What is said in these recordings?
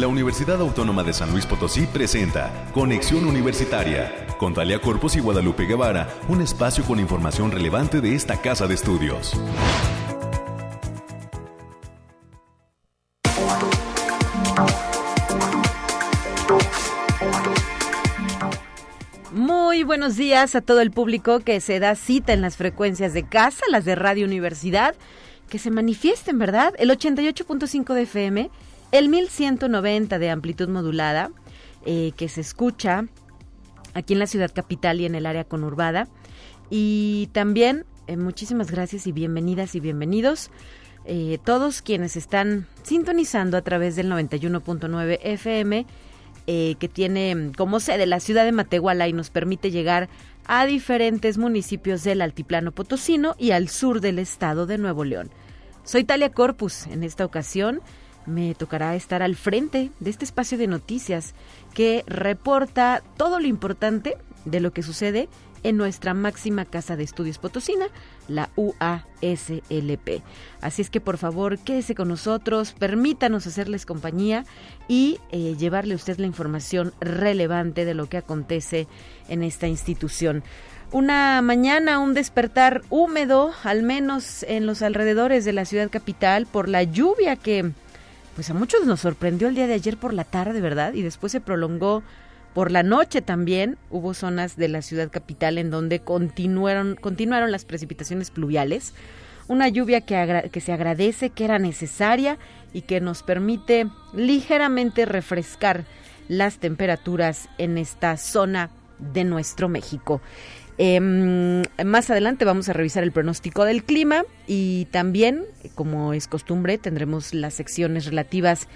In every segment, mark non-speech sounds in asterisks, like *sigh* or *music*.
la Universidad Autónoma de San Luis Potosí presenta Conexión Universitaria con Talia Corpus y Guadalupe Guevara, un espacio con información relevante de esta casa de estudios. Muy buenos días a todo el público que se da cita en las frecuencias de casa, las de Radio Universidad, que se manifiesten, ¿verdad? El 88.5 de FM el 1190 de amplitud modulada, eh, que se escucha aquí en la ciudad capital y en el área conurbada. Y también eh, muchísimas gracias y bienvenidas y bienvenidos. Eh, todos quienes están sintonizando a través del 91.9 FM, que tiene como sede la ciudad de Matehuala y nos permite llegar a diferentes municipios del altiplano potosino y al sur del estado de Nuevo León. Soy Talia Corpus en esta ocasión me tocará estar al frente de este espacio de noticias que reporta todo lo importante de lo que sucede en nuestra máxima casa de estudios potosina, la UASLP. Así es que por favor quédese con nosotros, permítanos hacerles compañía y eh, llevarle a usted la información relevante de lo que acontece en esta institución. Una mañana, un despertar húmedo, al menos en los alrededores de la ciudad capital, por la lluvia que pues a muchos nos sorprendió el día de ayer por la tarde, ¿verdad? Y después se prolongó por la noche también. Hubo zonas de la ciudad capital en donde continuaron, continuaron las precipitaciones pluviales. Una lluvia que, que se agradece, que era necesaria y que nos permite ligeramente refrescar las temperaturas en esta zona de nuestro México. Em, más adelante vamos a revisar el pronóstico del clima y también, como es costumbre, tendremos las secciones relativas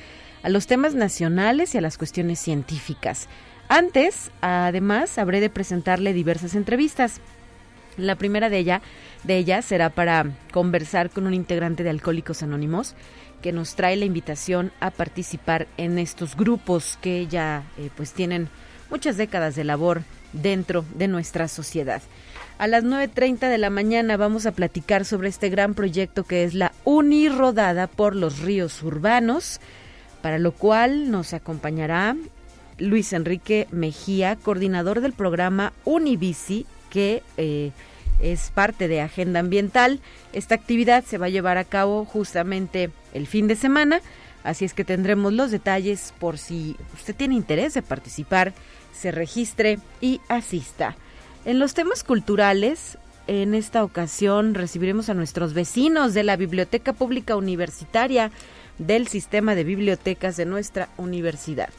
a los temas nacionales y a las cuestiones científicas. Antes, además, habré de presentarle diversas entrevistas. La primera de, ella, de ellas será para conversar con un integrante de Alcohólicos Anónimos que nos trae la invitación a participar en estos grupos que ya eh, pues tienen muchas décadas de labor dentro de nuestra sociedad. A las 9.30 de la mañana vamos a platicar sobre este gran proyecto que es la Unirodada por los ríos urbanos, para lo cual nos acompañará Luis Enrique Mejía, coordinador del programa Unibici, que eh, es parte de Agenda Ambiental. Esta actividad se va a llevar a cabo justamente el fin de semana, así es que tendremos los detalles por si usted tiene interés de participar se registre y asista. En los temas culturales, en esta ocasión recibiremos a nuestros vecinos de la Biblioteca Pública Universitaria del Sistema de Bibliotecas de nuestra universidad.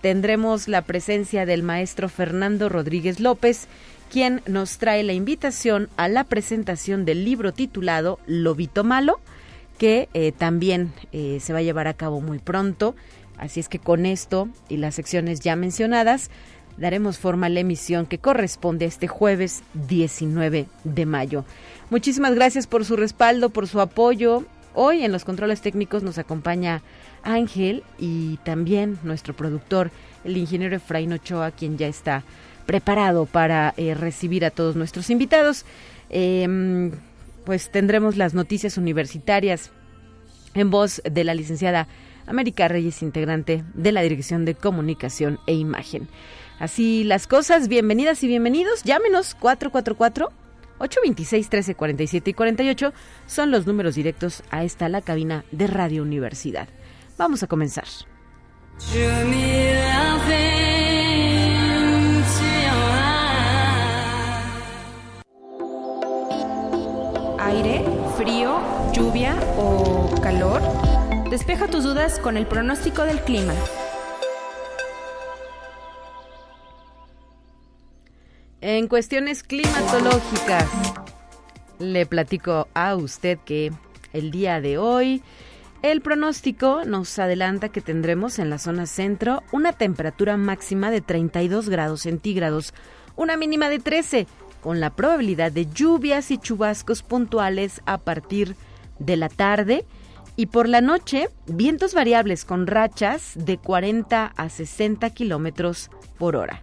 Tendremos la presencia del maestro Fernando Rodríguez López, quien nos trae la invitación a la presentación del libro titulado Lobito Malo, que eh, también eh, se va a llevar a cabo muy pronto. Así es que con esto y las secciones ya mencionadas, daremos forma a la emisión que corresponde este jueves 19 de mayo. Muchísimas gracias por su respaldo, por su apoyo. Hoy en los controles técnicos nos acompaña Ángel y también nuestro productor, el ingeniero Efraín Ochoa, quien ya está preparado para eh, recibir a todos nuestros invitados. Em, pues tendremos las noticias universitarias en voz de la licenciada América Reyes, integrante de la Dirección de Comunicación e Imagen. Así las cosas, bienvenidas y bienvenidos. Llámenos 444 826 1347 y 48 son los números directos a esta la cabina de Radio Universidad. Vamos a comenzar. Aire, frío, lluvia o calor. Despeja tus dudas con el pronóstico del clima. En cuestiones climatológicas, le platico a usted que el día de hoy el pronóstico nos adelanta que tendremos en la zona centro una temperatura máxima de 32 grados centígrados, una mínima de 13, con la probabilidad de lluvias y chubascos puntuales a partir de la tarde y por la noche, vientos variables con rachas de 40 a 60 kilómetros por hora.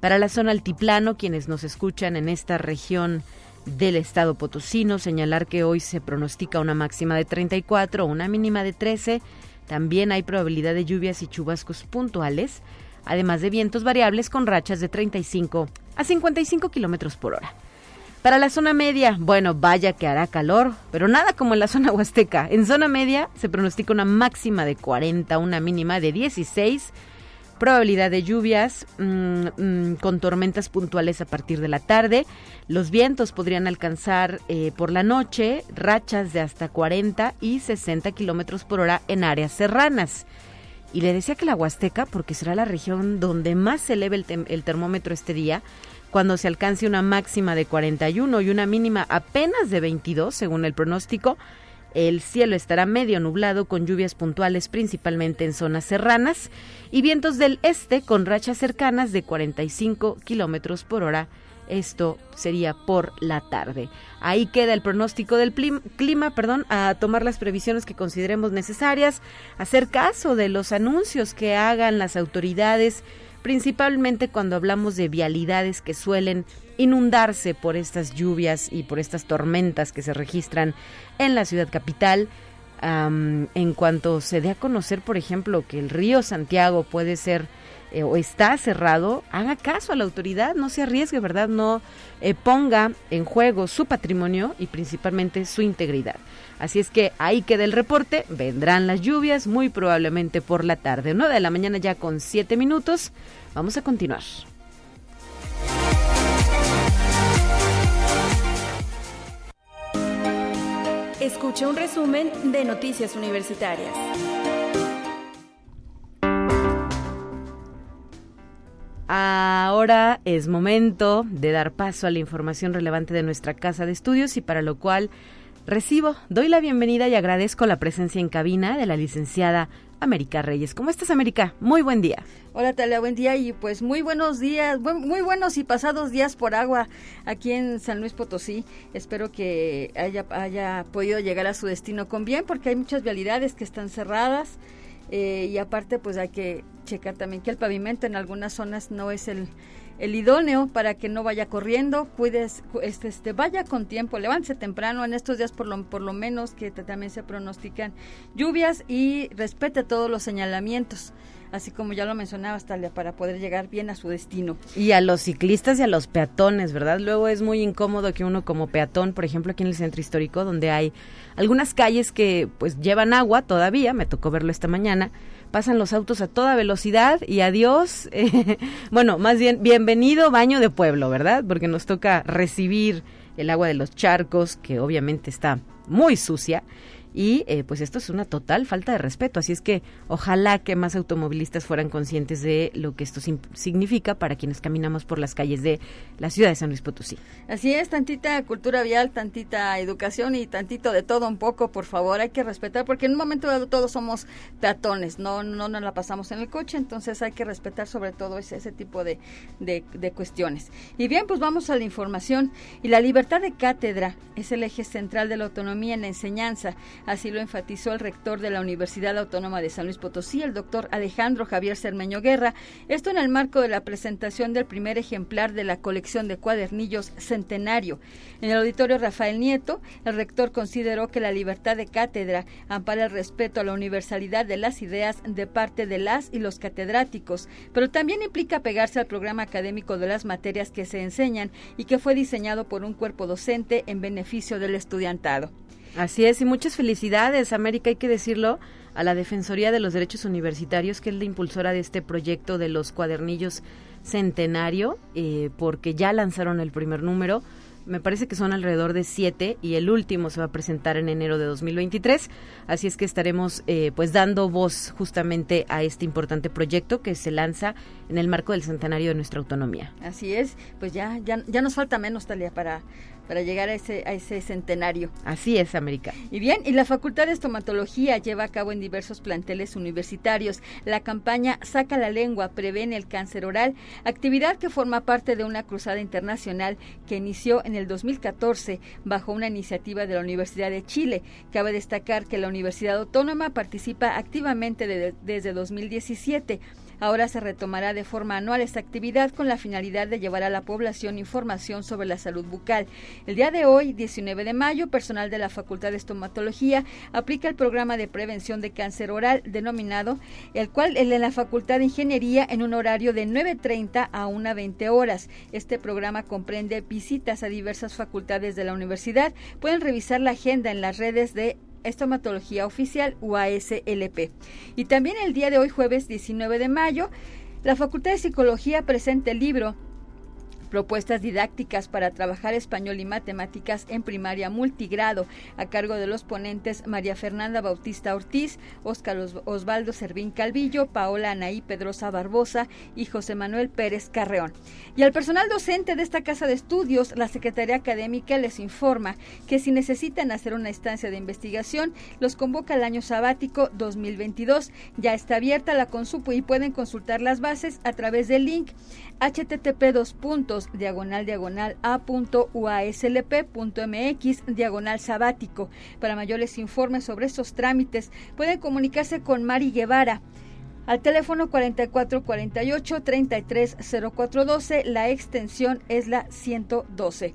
Para la zona altiplano, quienes nos escuchan en esta región del estado potosino, señalar que hoy se pronostica una máxima de 34, una mínima de 13, También hay probabilidad de lluvias y chubascos puntuales, además de vientos variables con rachas de 35 a 55 kilómetros por hora. Para la zona media, bueno, vaya que hará calor, pero nada como en la zona huasteca. En zona media se pronostica una máxima de 40, una mínima de 16, probabilidad de lluvias mm, mm, con tormentas puntuales a partir de la tarde. Los vientos podrían alcanzar eh, por la noche rachas de hasta 40 y 60 kilómetros por hora en áreas serranas. Y le decía que la Huasteca, porque será la región donde más se eleve el, el termómetro este día, cuando se alcance una máxima de 41 y una mínima apenas de 22, según el pronóstico. El cielo estará medio nublado con lluvias puntuales principalmente en zonas serranas y vientos del este con rachas cercanas de 45 kilómetros por hora. Esto sería por la tarde. Ahí queda el pronóstico del clima, perdón, a tomar las previsiones que consideremos necesarias, hacer caso de los anuncios que hagan las autoridades principalmente cuando hablamos de vialidades que suelen inundarse por estas lluvias y por estas tormentas que se registran en la ciudad capital. en cuanto se dé a conocer, por ejemplo, que el río Santiago puede ser eh, o está cerrado, haga caso a la autoridad, no se arriesgue, ¿verdad? No eh, ponga en juego su patrimonio y principalmente su integridad. Así es que ahí queda el reporte, vendrán las lluvias muy probablemente por la tarde, 9 de la mañana ya con 7 minutos. Vamos a continuar. Escucha un resumen de Noticias Universitarias. Ahora es momento de dar paso a la información relevante de nuestra casa de estudios y para lo cual Recibo, doy la bienvenida y agradezco la presencia en cabina de la licenciada América Reyes. ¿Cómo estás, América? Muy buen día. Hola, Talia, buen día y pues muy buenos días, muy buenos y pasados días por agua aquí en San Luis Potosí. Espero que haya, haya podido llegar a su destino con bien porque hay muchas vialidades que están cerradas eh, y aparte pues hay que checar también que el pavimento en algunas zonas no es el el idóneo para que no vaya corriendo, cuides, este, este, vaya con tiempo, levántese temprano en estos días por lo, por lo menos que también se pronostican lluvias y respete todos los señalamientos así como ya lo mencionaba, Talia, para poder llegar bien a su destino. Y a los ciclistas y a los peatones, ¿verdad? Luego es muy incómodo que uno como peatón, por ejemplo, aquí en el centro histórico, donde hay algunas calles que pues llevan agua todavía, me tocó verlo esta mañana, pasan los autos a toda velocidad y adiós, eh, *laughs* bueno, más bien bienvenido baño de pueblo, ¿verdad? Porque nos toca recibir el agua de los charcos, que obviamente está muy sucia, y eh, pues esto es una total falta de respeto. Así es que ojalá que más automovilistas fueran conscientes de lo que esto significa para quienes caminamos por las calles de la ciudad de San Luis Potosí. Así es, tantita cultura vial, tantita educación y tantito de todo un poco, por favor, hay que respetar, porque en un momento dado todos somos peatones, no, no nos la pasamos en el coche, entonces hay que respetar sobre todo ese, tipo de, de cuestiones. Y bien, pues vamos a la información. Y la libertad de cátedra es el eje central de la autonomía en la enseñanza Así lo enfatizó el rector de la Universidad Autónoma de San Luis Potosí, el doctor Alejandro Javier Cermeño Guerra, esto en el marco de la presentación del primer ejemplar de la colección de cuadernillos Centenario. En el auditorio Rafael Nieto, el rector consideró que la libertad de cátedra ampara el respeto a la universalidad de las ideas de parte de las y los catedráticos, pero también implica pegarse al programa académico de las materias que se enseñan y que fue diseñado por un cuerpo docente en beneficio del estudiantado. Así es, y muchas felicidades, América, hay que decirlo, a la Defensoría de los Derechos Universitarios, que es la impulsora de este proyecto de los cuadernillos centenario, eh, porque ya lanzaron el primer número. Me parece que son alrededor de siete y el último se va a presentar en enero de 2023. Así es que estaremos eh, pues dando voz justamente a este importante proyecto que se lanza en el marco del centenario de nuestra autonomía. Así es, pues ya, ya, ya nos falta menos, Talia, para para llegar a ese, a ese centenario. Así es, América. Y bien, y la Facultad de Estomatología lleva a cabo en diversos planteles universitarios la campaña Saca la lengua, previene el cáncer oral, actividad que forma parte de una cruzada internacional que inició en el 2014 bajo una iniciativa de la Universidad de Chile. Cabe destacar que la Universidad Autónoma participa activamente desde 2017 Ahora se retomará de forma anual esta actividad con la finalidad de llevar a la población información sobre la salud bucal. El día de hoy, 19 de mayo, personal de la Facultad de Estomatología aplica el programa de prevención de cáncer oral denominado, el cual en la Facultad de Ingeniería en un horario de 9.30 a 1.20 horas. Este programa comprende visitas a diversas facultades de la universidad. Pueden revisar la agenda en las redes de Estomatología Oficial UASLP. Y también el día de hoy, jueves 19 de mayo, la Facultad de Psicología presenta el libro propuestas didácticas para trabajar español y matemáticas en primaria multigrado, a cargo de los ponentes María Fernanda Bautista Ortiz, Óscar Osvaldo Servín Calvillo, Paola Anaí Pedrosa Barbosa y José Manuel Pérez Carreón. Y al personal docente de esta casa de estudios, la Secretaría Académica les informa que si necesitan hacer una instancia de investigación, los convoca el año sabático 2022. Ya está abierta la consupo y pueden consultar las bases a través del link http dos puntos diagonal diagonal a.uaslp.mx diagonal sabático. Para mayores informes sobre estos trámites pueden comunicarse con Mari Guevara al teléfono 4448 330412. La extensión es la 112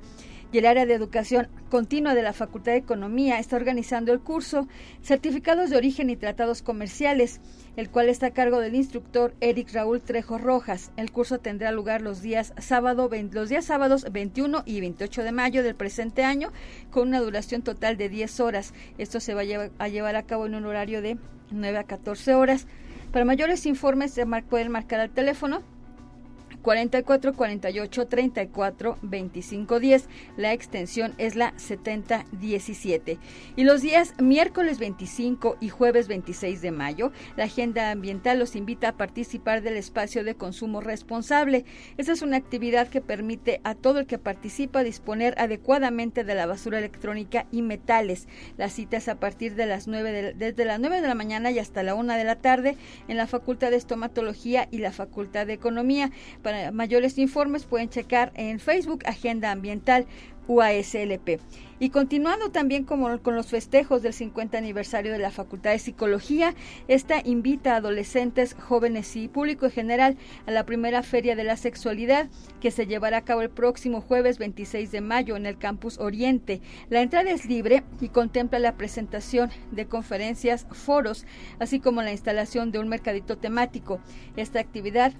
y el área de educación continua de la Facultad de Economía está organizando el curso Certificados de Origen y Tratados Comerciales, el cual está a cargo del instructor Eric Raúl Trejo Rojas. El curso tendrá lugar los días sábado, los días sábados 21 y 28 de mayo del presente año, con una duración total de 10 horas. Esto se va a llevar a, cabo en un horario de 9 a 14 horas. Para mayores informes pueden marcar al teléfono 44 48 34 25 10. La extensión es la 70 17. Y los días miércoles 25 y jueves 26 de mayo, la Agenda Ambiental los invita a participar del espacio de consumo responsable. Esta es una actividad que permite a todo el que participa disponer adecuadamente de la basura electrónica y metales. La cita es a partir de las 9 de, desde las 9 de la mañana y hasta la 1 de la tarde en la Facultad de Estomatología y la Facultad de Economía. Para mayores informes pueden checar en Facebook Agenda Ambiental UASLP. Y continuando también como con los festejos del 50 aniversario de la Facultad de Psicología, esta invita a adolescentes, jóvenes y público en general a la primera Feria de la Sexualidad que se llevará a cabo el próximo jueves 26 de mayo en el Campus Oriente. La entrada es libre y contempla la presentación de conferencias, foros, así como la instalación de un mercadito temático. Esta actividad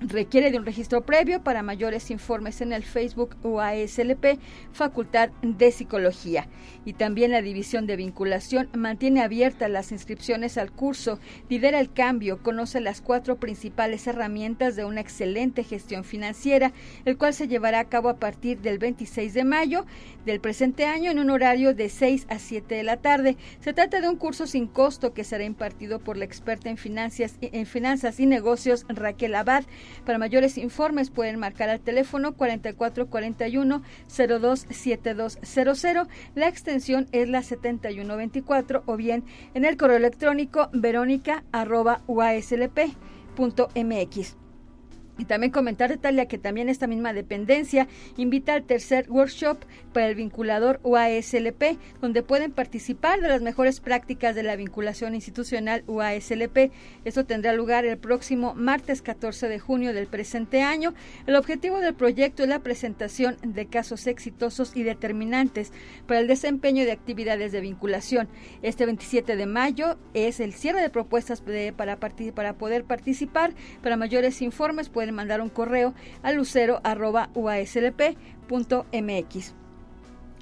requiere de un registro previo para mayores informes en el Facebook UASLP Facultad de Psicología. Y también la División de Vinculación mantiene abiertas las inscripciones al curso Lidera el Cambio, conoce las cuatro principales herramientas de una excelente gestión financiera, el cual se llevará a cabo a partir del 26 de mayo del presente año en un horario de 6 a 7 de la tarde. Se trata de un curso sin costo que será impartido por la experta en finanzas, en finanzas y negocios Raquel Abad para mayores informes pueden marcar al teléfono 4441 027200. La extensión es la 7124 o bien en el correo electrónico verónica. Y también comentar, Talia, que también esta misma dependencia invita al tercer workshop para el vinculador UASLP, donde pueden participar de las mejores prácticas de la vinculación institucional UASLP. Esto tendrá lugar el próximo martes 14 de junio del presente año. El objetivo del proyecto es la presentación de casos exitosos y determinantes para el desempeño de actividades de vinculación. Este 27 de mayo es el cierre de propuestas para, para poder participar. Para mayores informes pueden mandar un correo a lucero.uaslp.mx.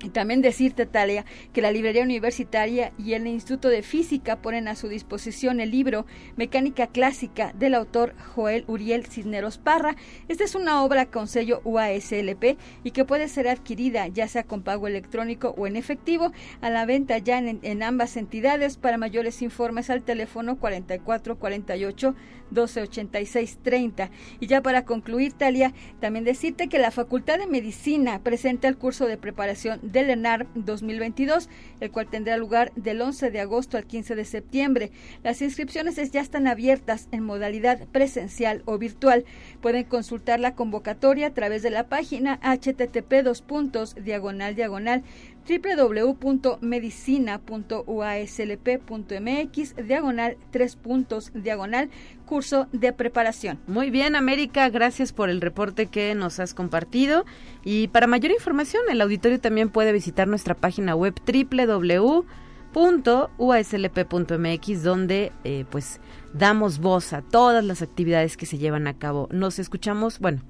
Y también decirte, Talia, que la Librería Universitaria y el Instituto de Física ponen a su disposición el libro Mecánica Clásica del autor Joel Uriel Cisneros Parra. Esta es una obra con sello UASLP y que puede ser adquirida ya sea con pago electrónico o en efectivo a la venta ya en, en ambas entidades. Para mayores informes al teléfono 4448 128630. Y ya para concluir, Talia, también decirte que la Facultad de Medicina presenta el curso de preparación del ENAR 2022, el cual tendrá lugar del 11 de agosto al 15 de septiembre. Las inscripciones ya están abiertas en modalidad presencial o virtual. Pueden consultar la convocatoria a través de la página http dos puntos diagonal diagonal www.medicina.uaslp.mx, diagonal tres puntos, diagonal curso de preparación. Muy bien, América, gracias por el reporte que nos has compartido. Y para mayor información, el auditorio también puede visitar nuestra página web www.uaslp.mx, donde eh, pues damos voz a todas las actividades que se llevan a cabo. Nos escuchamos, bueno,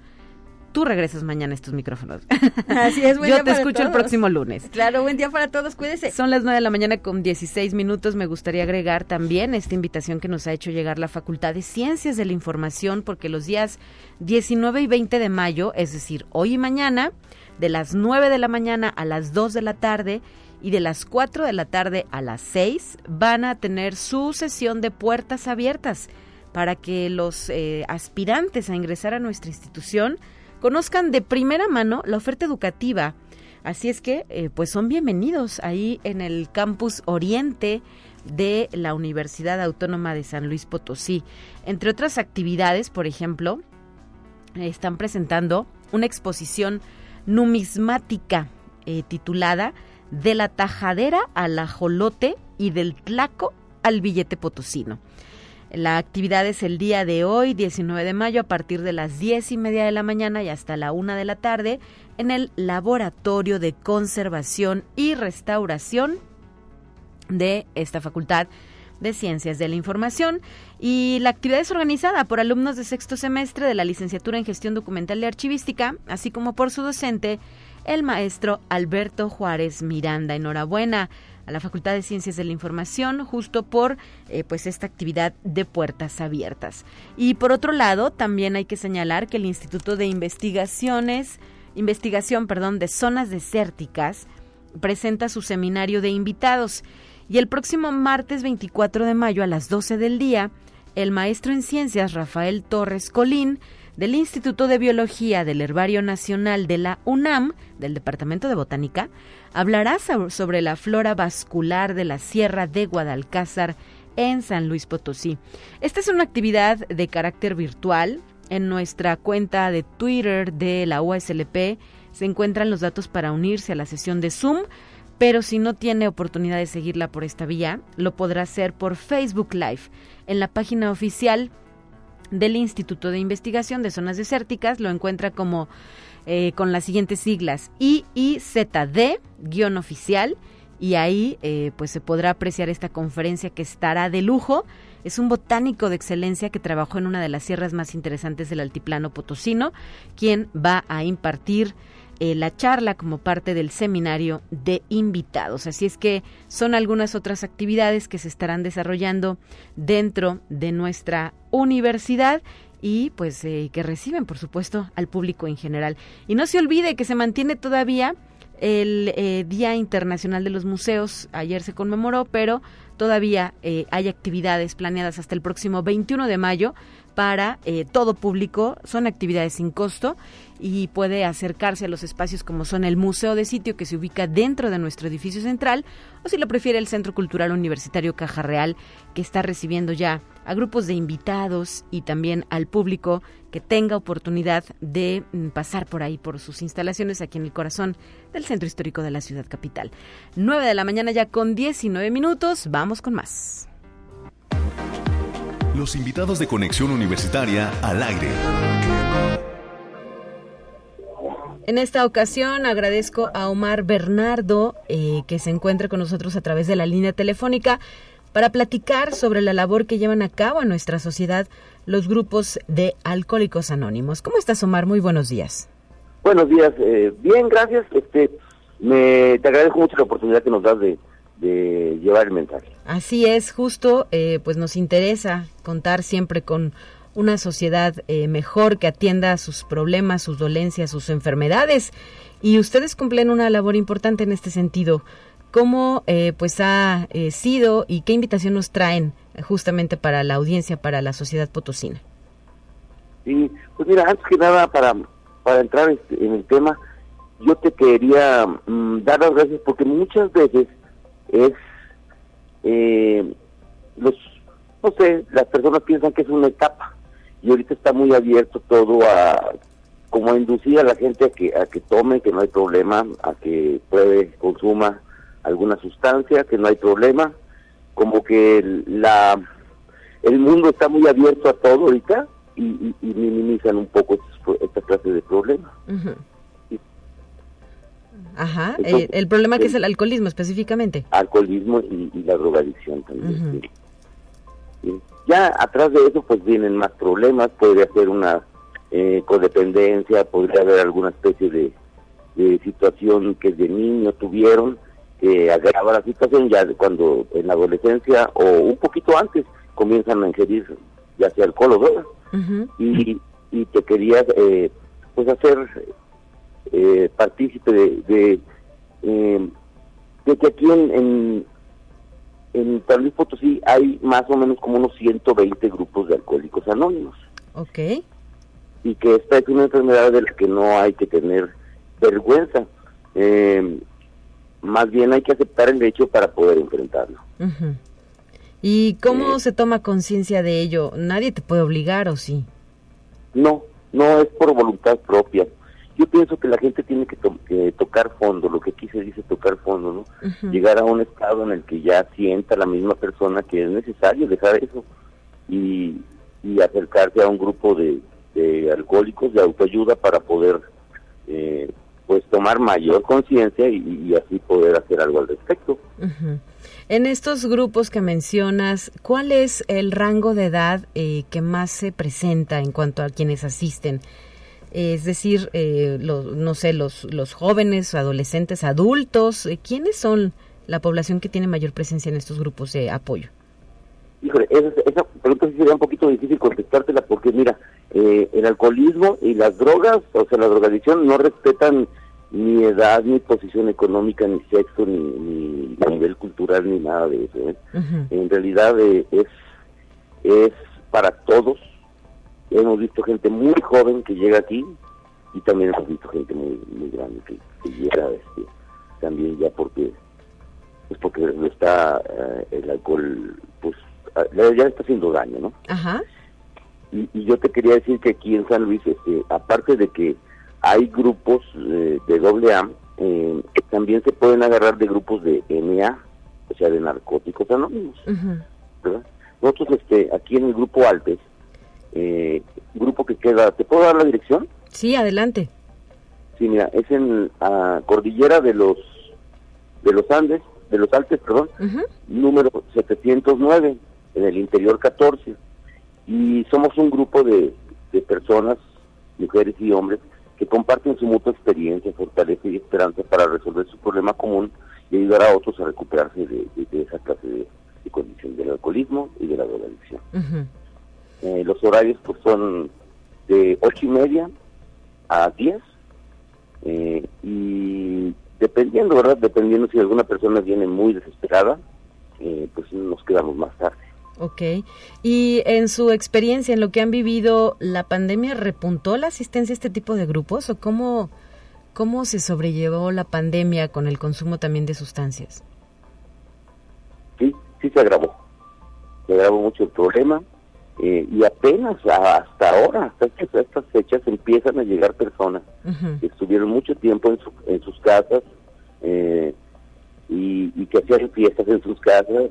tú regresas mañana a estos micrófonos. *laughs* Así es, Yo te escucho el próximo lunes. Claro, buen día para todos, cuídese. Son las 9 de la mañana con 16 minutos. Me gustaría agregar también esta invitación que nos ha hecho llegar la Facultad de Ciencias de la Información, porque los días 19 y 20 de mayo, es decir, hoy y mañana, de las 9 de la mañana a las 2 de la tarde, y de las 4 de la tarde a las 6 van a tener su sesión de puertas abiertas para que los eh, aspirantes a ingresar a nuestra institución conozcan de primera mano la oferta educativa. Así es que, eh, pues son bienvenidos ahí en el campus Oriente de la Universidad Autónoma de San Luis Potosí. Entre otras actividades, por ejemplo, están presentando una exposición numismática eh, titulada De la tajadera al ajolote y del tlaco al billete potosino. La actividad es el día de hoy, 19 de mayo, a partir de las 10 y media de la mañana y hasta la 1 de la tarde, en el Laboratorio de Conservación y Restauración de esta Facultad de Ciencias de la Información. Y la actividad es organizada por alumnos de sexto semestre de la licenciatura en Gestión Documental y Archivística, así como por su docente, el maestro Alberto Juárez Miranda. Enhorabuena a la Facultad de Ciencias de la Información justo por eh, pues esta actividad de puertas abiertas. Y por otro lado, también hay que señalar que el Instituto de Investigaciones, investigación, perdón, de zonas desérticas presenta su seminario de invitados y el próximo martes 24 de mayo a las 12 del día, el maestro en ciencias Rafael Torres Colín del Instituto de Biología del Herbario Nacional de la UNAM, del Departamento de Botánica, hablará sobre la flora vascular de la Sierra de Guadalcázar en San Luis Potosí. Esta es una actividad de carácter virtual. En nuestra cuenta de Twitter de la USLP se encuentran los datos para unirse a la sesión de Zoom, pero si no tiene oportunidad de seguirla por esta vía, lo podrá hacer por Facebook Live en la página oficial del Instituto de Investigación de Zonas Desérticas. Lo encuentra como eh, con las siguientes siglas IIZD-oficial y ahí eh, pues se podrá apreciar esta conferencia que estará de lujo. Es un botánico de excelencia que trabajó en una de las sierras más interesantes del altiplano potosino, quien va a impartir eh, la charla como parte del seminario de invitados. Así es que son algunas otras actividades que se estarán desarrollando dentro de nuestra universidad y pues eh, que reciben por supuesto al público en general. Y no se olvide que se mantiene todavía el eh, Día Internacional de los Museos, ayer se conmemoró, pero todavía hay actividades planeadas hasta el próximo 21 de mayo para todo público, son actividades sin costo y puede acercarse a los espacios como son el Museo de Sitio que se ubica dentro de nuestro edificio central o si lo prefiere el Centro Cultural Universitario Caja Real que está recibiendo ya a grupos de invitados y también al público que tenga oportunidad de mm, pasar por ahí por sus instalaciones aquí en el corazón del Centro Histórico de la Ciudad Capital. 9 de la mañana ya con 19 minutos, vamos con más. Los invitados de Conexión Universitaria al aire. En esta ocasión agradezco a Omar Bernardo eh, que se encuentre con nosotros a través de la línea telefónica para platicar sobre la labor que llevan a cabo en nuestra sociedad los grupos de alcohólicos anónimos. ¿Cómo estás, Omar? Muy buenos días. Buenos días. Eh, bien, gracias. Este, me, te agradezco mucho la oportunidad que nos das de, llevar el mensaje. Así es, justo, eh, pues nos interesa contar siempre con una sociedad eh, mejor que atienda sus problemas, sus dolencias, sus enfermedades. Y ustedes cumplen una labor importante en este sentido. ¿Cómo eh, pues ha eh, sido y qué invitación nos traen justamente para la audiencia, para la sociedad potosina? Sí, pues mira, antes que nada, para, para entrar este, en el tema, yo te quería mm, dar las gracias porque muchas veces es los no sé las personas piensan que es una etapa. Y ahorita está muy abierto todo a como inducir a la gente a que, a que tome, que no hay problema, a que pruebe, consuma alguna sustancia, que no hay problema, como que la el mundo está muy abierto a todo ahorita y, minimizan un poco esta clase de problemas. Ajá, eh, el problema que es el alcoholismo específicamente. Alcoholismo y, la drogadicción también. Ya atrás de eso pues vienen más problemas, podría ser una eh, codependencia, podría haber alguna especie de, situación que de niño tuvieron que agrava la situación ya cuando en la adolescencia o un poquito antes comienzan a ingerir ya sea alcohol o droga y, y te querías eh, pues hacer eh, partícipe de, de, eh, de, que aquí en, en, en San Luis Potosí hay más o menos como unos 120 grupos de alcohólicos anónimos. Ok. Y que esta es una enfermedad de la que no hay que tener vergüenza. Eh, más bien hay que aceptar el hecho para poder enfrentarlo. ¿Y cómo eh. se toma conciencia de ello? ¿Nadie te puede obligar o sí? No, no es por voluntad propia yo pienso que la gente tiene que, tocar fondo, lo que aquí se dice tocar fondo, ¿no? Llegar a un estado en el que ya sienta la misma persona que es necesario dejar eso y, acercarse a un grupo de, alcohólicos de autoayuda para poder eh, pues tomar mayor conciencia y, así poder hacer algo al respecto. En estos grupos que mencionas, ¿cuál es el rango de edad eh, que más se presenta en cuanto a quienes asisten? Es decir, eh, los, no sé, los, los jóvenes, adolescentes, adultos, eh, ¿quiénes son la población que tiene mayor presencia en estos grupos de apoyo? Híjole, esa, pregunta sí sería un poquito difícil contestártela porque mira, eh, el alcoholismo y las drogas, o sea, la drogadicción no respetan ni edad, ni posición económica, ni sexo, ni, nivel cultural, ni nada de eso. En realidad es, es para todos Hemos visto gente muy joven que llega aquí y también hemos visto gente muy muy grande que, llega este, también ya porque pues porque no está eh, el alcohol pues ya está haciendo daño, ¿no? Ajá. Y, yo te quería decir que aquí en San Luis, este, aparte de que hay grupos eh, de doble A, eh, también se pueden agarrar de grupos de NA, o sea, de narcóticos anónimos. Nosotros este, aquí en el grupo Alpes eh, grupo que queda. ¿Te puedo dar la dirección? Sí, adelante. Sí, mira, es en Cordillera de los de los Andes, de los Alpes, perdón, número 709, en el interior 14. Y somos un grupo de, de personas, mujeres y hombres, que comparten su mutua experiencia, fortaleza y esperanza para resolver su problema común y ayudar a otros a recuperarse de, esa clase de, condición del alcoholismo y de la drogadicción. Eh, los horarios pues son de ocho y media a 10 eh, y dependiendo, ¿verdad? Dependiendo si alguna persona viene muy desesperada, eh, pues nos quedamos más tarde. Ok. Y en su experiencia, en lo que han vivido, ¿la pandemia repuntó la asistencia a este tipo de grupos o cómo, cómo se sobrellevó la pandemia con el consumo también de sustancias? Sí, sí se agravó. Se agravó mucho el problema. Eh, y apenas hasta ahora, hasta estas fechas, empiezan a llegar personas que estuvieron mucho tiempo en, en sus casas eh, y, que hacían fiestas en sus casas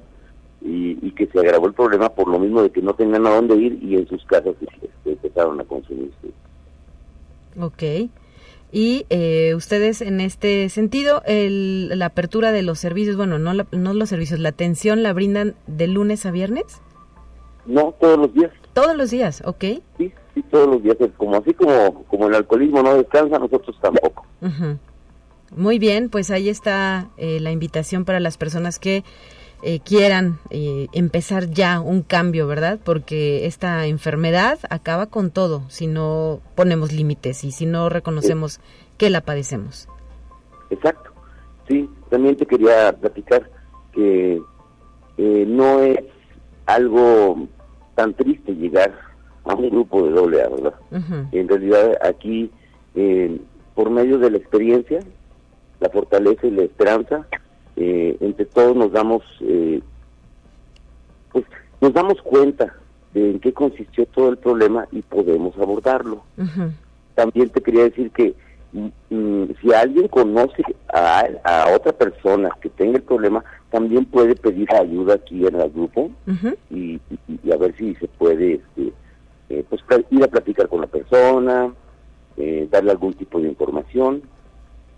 y, que se agravó el problema por lo mismo de que no tenían a dónde ir y en sus casas este, empezaron a consumir. Ok. Y eh, ustedes en este sentido, el, la apertura de los servicios, bueno, no, no los servicios, la atención la brindan de lunes a viernes? No, todos los días. Todos los días, ok. Sí, sí, todos los días. Como así como, como el alcoholismo no descansa, nosotros tampoco. Muy bien, pues ahí está eh, la invitación para las personas que eh, quieran eh, empezar ya un cambio, ¿verdad? Porque esta enfermedad acaba con todo si no ponemos límites y si no reconocemos que la padecemos. Exacto. Sí, también te quería platicar que no es algo tan triste llegar a un grupo de doble A, ¿verdad? En realidad aquí, eh, por medio de la experiencia, la fortaleza y la esperanza, eh, entre todos nos damos, eh, pues nos damos cuenta de en qué consistió todo el problema y podemos abordarlo. también te quería decir que si alguien conoce a, a, otra persona que tenga el problema, también puede pedir ayuda aquí en el grupo y, a ver si se puede este, eh, pues ir a platicar con la persona, eh, darle algún tipo de información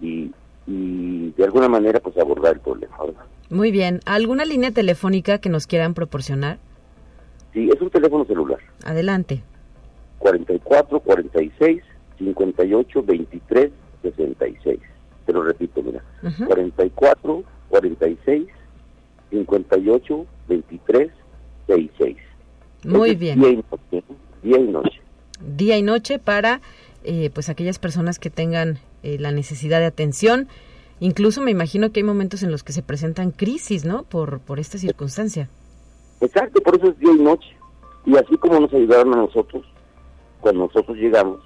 y, y de alguna manera pues abordar el problema. Muy bien. ¿Alguna línea telefónica que nos quieran proporcionar? Sí, es un teléfono celular. Adelante. 44 46 58 23 66. Te lo repito, mira. 44 46 58 23 66. Muy bien. Día y noche. Día y noche. Día y noche para eh, pues aquellas personas que tengan eh, la necesidad de atención. Incluso me imagino que hay momentos en los que se presentan crisis, ¿no? Por, por esta circunstancia. Exacto, por eso es día y noche. Y así como nos ayudaron a nosotros, cuando nosotros llegamos,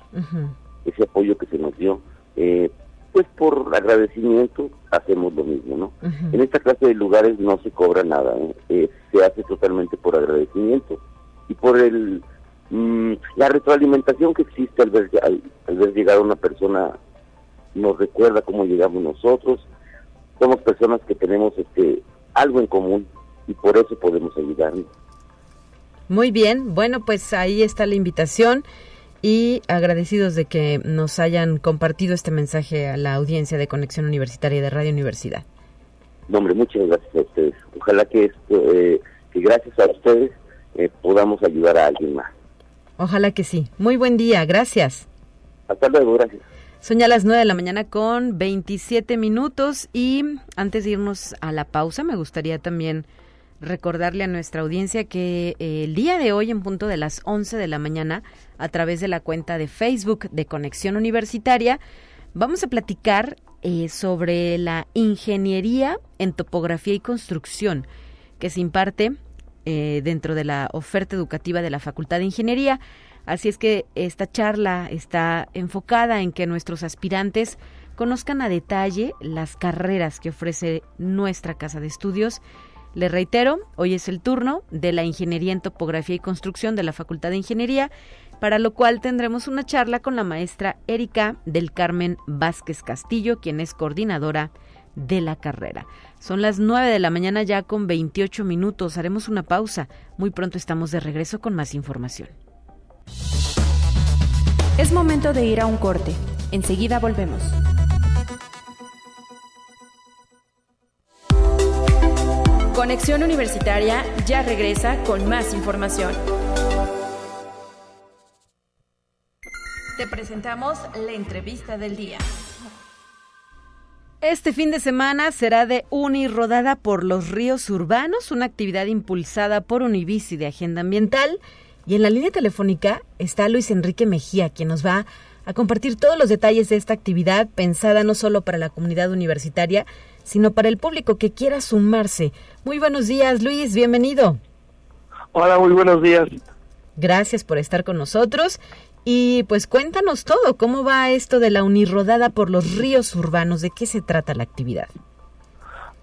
ese apoyo que se nos dio, eh, pues por agradecimiento hacemos lo mismo, ¿no? En esta clase de lugares no se cobra nada, ¿eh? se hace totalmente por agradecimiento y por el mm, la retroalimentación que existe al ver, al, ver llegar una persona nos recuerda cómo llegamos nosotros, somos personas que tenemos este algo en común y por eso podemos ayudarnos. Muy bien, bueno, pues ahí está la invitación y agradecidos de que nos hayan compartido este mensaje a la audiencia de Conexión Universitaria de Radio Universidad. No, hombre, muchas gracias a ustedes. Ojalá que, esto, eh, que gracias a ustedes eh, podamos ayudar a alguien más. Ojalá que sí. Muy buen día, gracias. Hasta luego, gracias. Son ya las 9 de la mañana con 27 minutos y antes de irnos a la pausa me gustaría también recordarle a nuestra audiencia que eh, el día de hoy, en punto de las 11 de la mañana, a través de la cuenta de Facebook de Conexión Universitaria, vamos a platicar eh, sobre la ingeniería en topografía y construcción que se imparte eh, dentro de la oferta educativa de la Facultad de Ingeniería. Así es que esta charla está enfocada en que nuestros aspirantes conozcan a detalle las carreras que ofrece nuestra casa de estudios le reitero, hoy es el turno de la Ingeniería en Topografía y Construcción de la Facultad de Ingeniería, para lo cual tendremos una charla con la maestra Erika del Carmen Vázquez Castillo, quien es coordinadora de la carrera. Son las 9 de la mañana ya con 28 minutos. Haremos una pausa. Muy pronto estamos de regreso con más información. Es momento de ir a un corte. Enseguida volvemos. Conexión Universitaria ya regresa con más información. Te presentamos la entrevista del día. Este fin de semana será de Unirodada por los ríos urbanos, una actividad impulsada por Univici de Agenda Ambiental. Y en la línea telefónica está Luis Enrique Mejía, quien nos va a compartir todos los detalles de esta actividad pensada no solo para la comunidad universitaria, sino para el público que quiera sumarse. Muy buenos días, Luis, bienvenido. Hola, muy buenos días. Gracias por estar con nosotros. Y pues cuéntanos todo, ¿cómo va esto de la unirrodada por los ríos urbanos? ¿De qué se trata la actividad?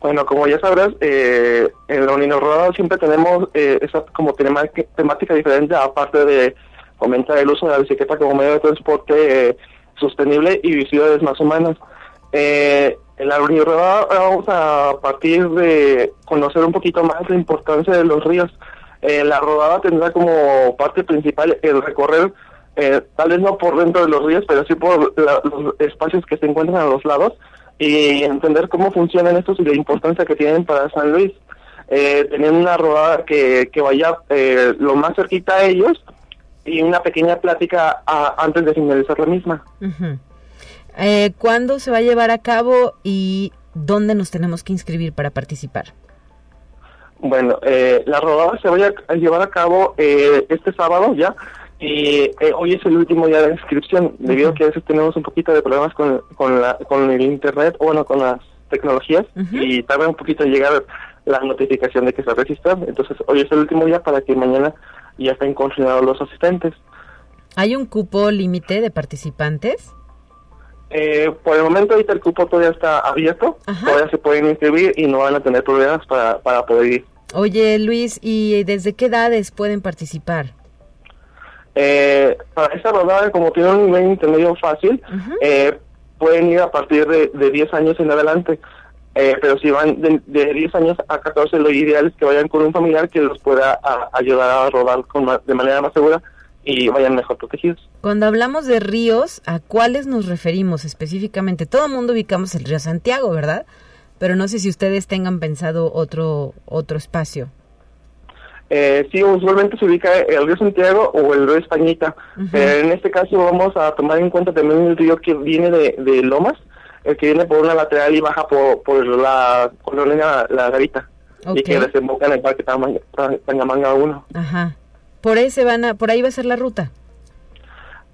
Bueno, como ya sabrás, eh, en la unirrodada siempre tenemos eh, esa como temática diferente, aparte de fomentar el uso de la bicicleta como medio de transporte eh, sostenible y ciudades más humanas. Eh, en la rodada vamos a partir de conocer un poquito más la importancia de los ríos. Eh, la rodada tendrá como parte principal el recorrer, eh, tal vez no por dentro de los ríos, pero sí por los espacios que se encuentran a los lados y entender cómo funcionan estos y la importancia que tienen para San Luis. Eh, teniendo una rodada que, que vaya eh, lo más cerquita a ellos y una pequeña plática antes de finalizar la misma. Eh, ¿Cuándo se va a llevar a cabo y dónde nos tenemos que inscribir para participar? Bueno, eh, la rodada se va a llevar a cabo eh, este sábado ya y eh, hoy es el último día de inscripción debido a que a veces tenemos un poquito de problemas con, con, la, con el internet o bueno, con las tecnologías y tarda un poquito en llegar la notificación de que se registran. Entonces hoy es el último día para que mañana ya estén confirmados los asistentes. ¿Hay un cupo límite de participantes? Eh, por el momento ahorita el cupo todavía está abierto, todavía se pueden inscribir y no van a tener problemas para, para poder ir. Oye Luis, ¿y desde qué edades pueden participar? Eh, para esta rodada, como tiene un nivel intermedio fácil, eh, pueden ir a partir de, de 10 años en adelante. Eh, pero si van de, de 10 años a 14, lo ideal es que vayan con un familiar que los pueda a- ayudar a rodar con de manera más segura y vayan mejor protegidos. Cuando hablamos de ríos, ¿a cuáles nos referimos específicamente? Todo el mundo ubicamos el río Santiago, ¿verdad? Pero no sé si ustedes tengan pensado otro otro espacio. Eh, sí, usualmente se ubica el río Santiago o el río Españita. Eh, en este caso vamos a tomar en cuenta también el río que viene de, de Lomas, el que viene por una lateral y baja por, por la colonia La Garita. Y que desemboca en el parque Tangamanga 1 Ajá. Por ese van a, por ahí va a ser la ruta.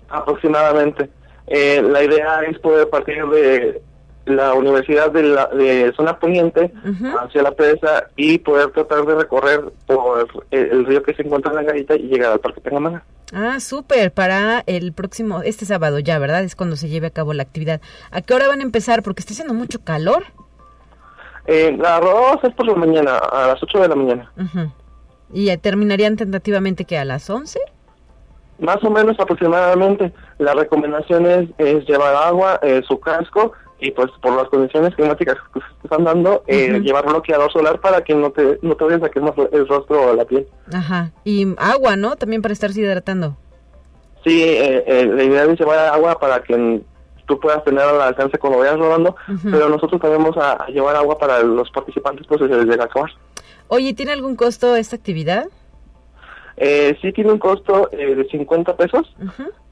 aproximadamente. Eh, la idea es poder partir de la Universidad de, la, de Zona Poniente hacia la presa y poder tratar de recorrer por el, el río que se encuentra en la Garita y llegar al parque Tangamanga. Ah, súper, para el próximo, este sábado ya, ¿verdad? Es cuando se lleve a cabo la actividad. ¿A qué hora van a empezar? Porque está haciendo mucho calor. Eh, la rodada va a ser por la mañana, a las 8 de la mañana. Y terminarían tentativamente que a las 11. Más o menos aproximadamente. La recomendación es, es llevar agua, eh, su casco y pues por las condiciones climáticas que se están dando, eh, llevar bloqueador solar para que no te, no te vayas a quemar el rostro o la piel. Ajá. Y agua, ¿no? También para estarse hidratando. Sí, eh, eh, la idea es llevar agua para que tú puedas tener al alcance cuando vayas rodando, pero nosotros también vamos a, a llevar agua para los participantes pues desde el acabar. Oye, ¿tiene algún costo esta actividad? Eh, sí tiene un costo eh, de 50 pesos.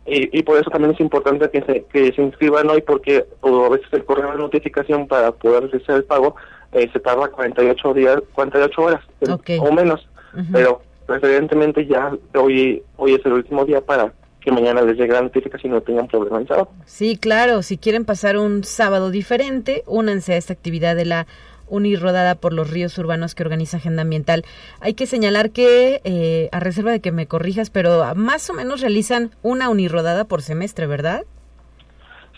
Y, y por eso también es importante que se, que se inscriban hoy porque o a veces el correo de notificación para poder realizar el pago eh, se tarda 48 días, 48 horas eh, o menos, pero preferentemente ya hoy hoy es el último día para que mañana les llegue la notificación y no tengan problema en sábado. Sí, claro, si quieren pasar un sábado diferente, únanse a esta actividad de la unirrodada por los ríos urbanos que organiza Agenda Ambiental. Hay que señalar que, eh, a reserva de que me corrijas, pero más o menos realizan una unirrodada por semestre, ¿verdad?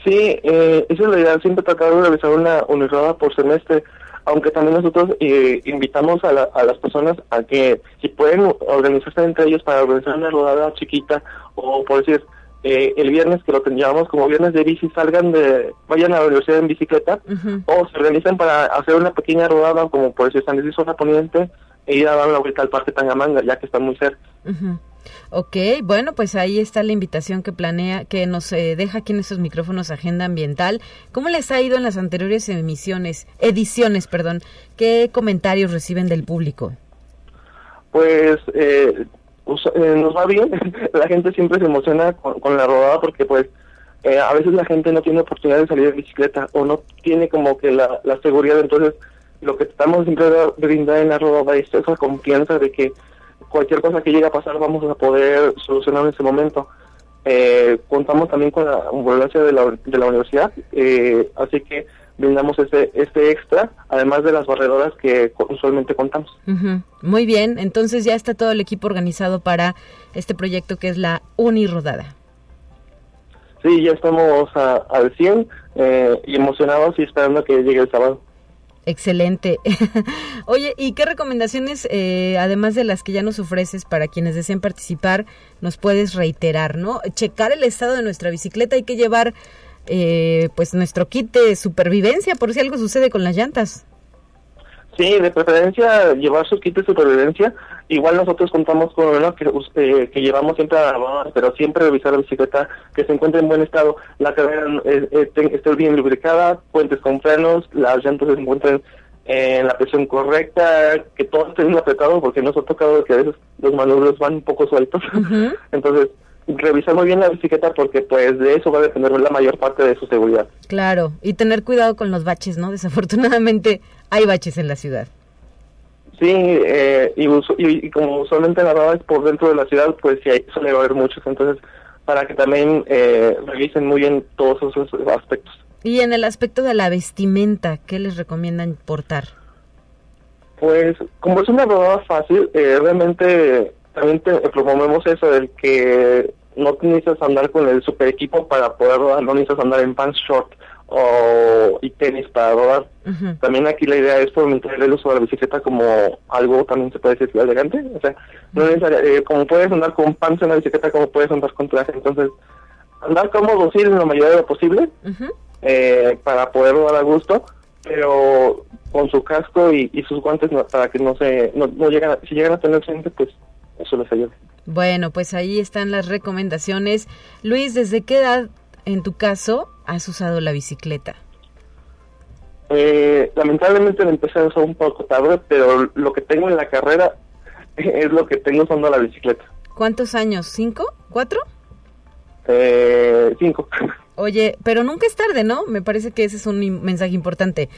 Sí, eh, esa es la idea, siempre tratar de realizar una unirroda por semestre, aunque también nosotros eh, invitamos a, la- a las personas a que si pueden organizarse entre ellos para organizar una rodada chiquita o por decir eh, el viernes que lo tendríamos como viernes de bici salgan de, vayan a la universidad en bicicleta o se organizan para hacer una pequeña rodada como por decir San Luis Zona Poniente e ir a dar la vuelta al Parque Tangamanga ya que están muy cerca. Ok, bueno, pues ahí está la invitación que planea, que nos eh, deja aquí en estos micrófonos Agenda Ambiental. ¿Cómo les ha ido en las anteriores emisiones, ediciones, perdón? ¿Qué comentarios reciben del público? pues eh, us- eh, nos va bien. *laughs* la gente siempre se emociona con, con la rodada porque pues eh, a veces la gente no tiene oportunidad de salir en bicicleta o no tiene como que la, la seguridad. Entonces lo que tratamos siempre brindar en la rodada es esa confianza de que cualquier cosa que llegue a pasar vamos a poder solucionar en ese momento. Eh, contamos también con la ambulancia de la, de la universidad, eh, así que brindamos este, este extra, además de las barredoras que usualmente contamos. Muy bien, entonces ya está todo el equipo organizado para este proyecto que es la Unirodada. Sí, ya estamos a- al 100 eh, y emocionados y esperando que llegue el sábado. Excelente. *laughs* Oye, ¿y qué recomendaciones, eh, además de las que ya nos ofreces para quienes deseen participar, nos puedes reiterar, no? Checar el estado de nuestra bicicleta, hay que llevar, eh, pues, nuestro kit de supervivencia por si algo sucede con las llantas. Sí, de preferencia llevar su kit de supervivencia. Igual nosotros contamos con uno que, eh, que llevamos siempre a la pero siempre revisar la bicicleta que se encuentre en buen estado, la cadera eh, eh, esté bien lubricada, puentes con frenos, las llantas se encuentren en la presión correcta, que todo esté bien apretado, porque nos ha tocado que a veces los manubrios van un poco sueltos. *laughs* Entonces, revisar muy bien la bicicleta porque pues de eso va a depender la mayor parte de su seguridad. Claro, y tener cuidado con los baches, ¿no? Desafortunadamente hay baches en la ciudad. Sí, eh, y, y, y como usualmente la rodada es por dentro de la ciudad, pues sí, suele haber muchos. Entonces, para que también eh, revisen muy bien todos esos aspectos. Y en el aspecto de la vestimenta, ¿qué les recomiendan portar? Pues, como es una rodada fácil, eh, realmente también te promovemos eso, del que no necesitas andar con el super equipo para poder rodar, no necesitas andar en pants short o y tenis para rodar. También aquí la idea es fomentar el uso de la bicicleta como algo también se puede decir elegante, o sea, no eh, como puedes andar con pants en la bicicleta como puedes andar con traje, entonces andar cómodo sí en la mayoría de lo posible eh, para poder rodar a gusto, pero con su casco y, sus guantes para que no se no, llegan si llegan a tener accidente pues eso les ayuda. Bueno, pues ahí están las recomendaciones. Luis, ¿desde qué edad en tu caso has usado la bicicleta? Eh, lamentablemente la empecé a usar un poco tarde, pero lo que tengo en la carrera *laughs* es lo que tengo usando la bicicleta. ¿Cuántos años? ¿Cinco? ¿Cuatro? Eh, cinco. *laughs* Oye, pero nunca es tarde, ¿no? Me parece que ese es un mensaje importante.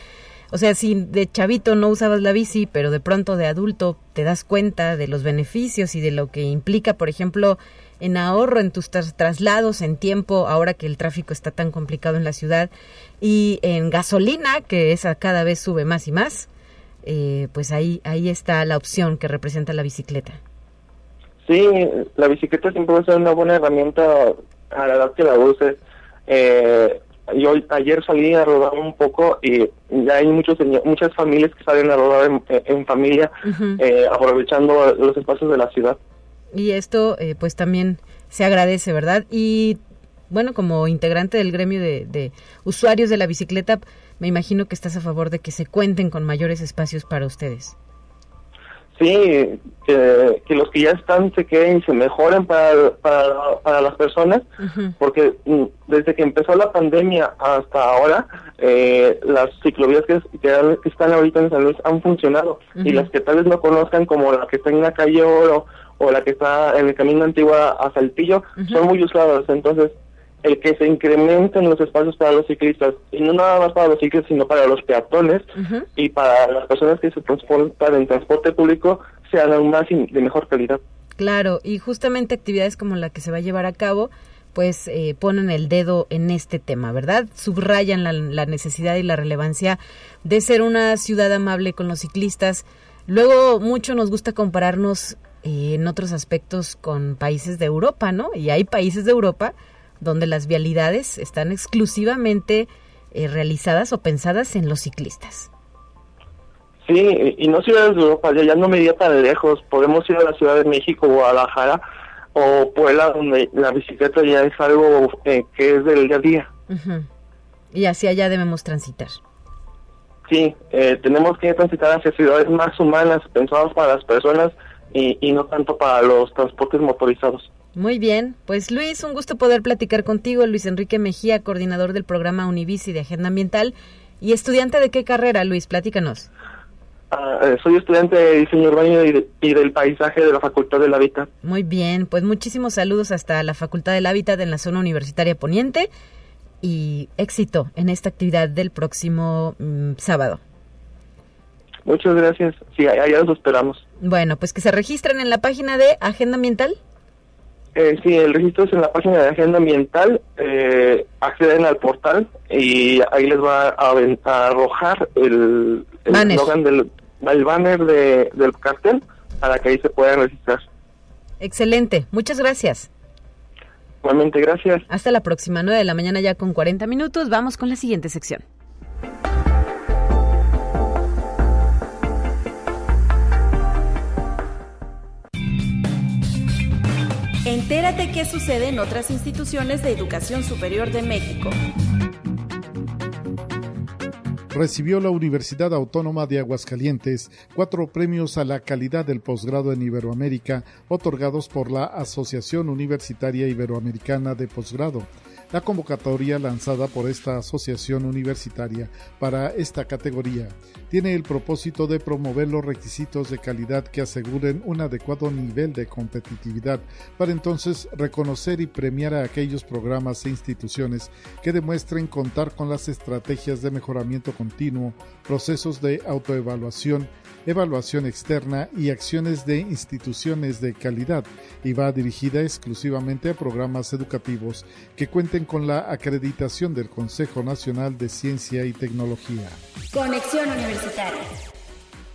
O sea, si de chavito no usabas la bici, pero de pronto de adulto te das cuenta de los beneficios y de lo que implica, por ejemplo, en ahorro en tus traslados, en tiempo, ahora que el tráfico está tan complicado en la ciudad, y en gasolina, que esa cada vez sube más y más, eh, pues ahí, ahí está la opción que representa la bicicleta. Sí, la bicicleta siempre va a ser una buena herramienta a la edad que la uses. Eh, yo ayer salí a rodar un poco y ya hay muchos muchas familias que salen a rodar en, familia eh, aprovechando los espacios de la ciudad y esto eh, pues también se agradece verdad y bueno como integrante del gremio de, de usuarios de la bicicleta me imagino que estás a favor de que se cuenten con mayores espacios para ustedes. Sí, que, los que ya están se queden y se mejoren para, para, las personas, porque mm, desde que empezó la pandemia hasta ahora, eh, las ciclovías que, están ahorita en San Luis han funcionado y las que tal vez no conozcan, como la que está en la calle Oro o la que está en el camino antiguo a Saltillo, son muy usadas. Entonces, el que se incrementen los espacios para los ciclistas, y no nada más para los ciclistas, sino para los peatones y para las personas que se transportan en transporte público, sean aún más de mejor calidad. Claro, y justamente actividades como la que se va a llevar a cabo, pues eh, ponen el dedo en este tema, ¿verdad? Subrayan la, necesidad y la relevancia de ser una ciudad amable con los ciclistas. Luego, mucho nos gusta compararnos en otros aspectos con países de Europa, ¿no? Y hay países de Europa donde las vialidades están exclusivamente eh, realizadas o pensadas en los ciclistas. Sí, y no ciudades de Europa, ya no me iría tan lejos. Podemos ir a la Ciudad de México, Guadalajara o Puebla, donde la bicicleta ya es algo eh, que es del día a día. Y hacia allá debemos transitar. Sí, eh, tenemos que transitar hacia ciudades más humanas, pensadas para las personas y, y no tanto para los transportes motorizados. Muy bien, pues Luis, un gusto poder platicar contigo. Luis Enrique Mejía, coordinador del programa Univici de Agenda Ambiental. ¿Y estudiante de qué carrera, Luis? Platícanos. Ah, eh, soy estudiante de diseño urbano y, del paisaje de la Facultad del Hábitat. Muy bien, pues muchísimos saludos hasta la Facultad del Hábitat en la zona universitaria poniente y éxito en esta actividad del próximo mm, sábado. Muchas gracias. Sí, allá los esperamos. Bueno, pues que se registren en la página de Agenda Ambiental. Eh, sí, el registro es en la página de Agenda Ambiental. Eh, acceden al portal y ahí les va a, arrojar el, el del el banner de, del cartel para que ahí se puedan registrar. Excelente, muchas gracias. Igualmente, gracias. Hasta la próxima, 9 de la mañana ya con 40 minutos. Vamos con la siguiente sección. Entérate qué sucede en otras instituciones de educación superior de México. Recibió la Universidad Autónoma de Aguascalientes cuatro premios a la calidad del posgrado en Iberoamérica otorgados por la Asociación Universitaria Iberoamericana de Posgrado la convocatoria lanzada por esta asociación universitaria para esta categoría. Tiene el propósito de promover los requisitos de calidad que aseguren un adecuado nivel de competitividad para entonces reconocer y premiar a aquellos programas e instituciones que demuestren contar con las estrategias de mejoramiento continuo, procesos de autoevaluación, evaluación externa y acciones de instituciones de calidad y va dirigida exclusivamente a programas educativos que cuenten con la acreditación del Consejo Nacional de Ciencia y Tecnología. Conexión Universitaria.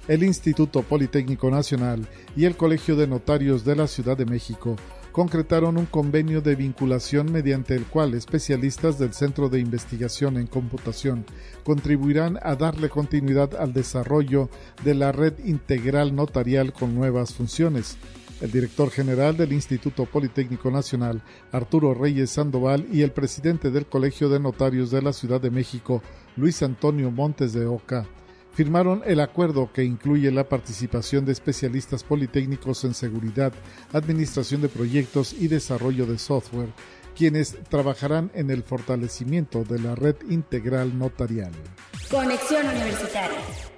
El Instituto Politécnico Nacional y el Colegio de Notarios de la Ciudad de México concretaron un convenio de vinculación mediante el cual especialistas del Centro de Investigación en Computación contribuirán a darle continuidad al desarrollo de la red integral notarial con nuevas funciones. El director general del Instituto Politécnico Nacional, Arturo Reyes Sandoval, y el presidente del Colegio de Notarios de la Ciudad de México, Luis Antonio Montes de Oca, firmaron el acuerdo que incluye la participación de especialistas politécnicos en seguridad, administración de proyectos y desarrollo de software, quienes trabajarán en el fortalecimiento de la red integral notarial. Conexión Universitaria.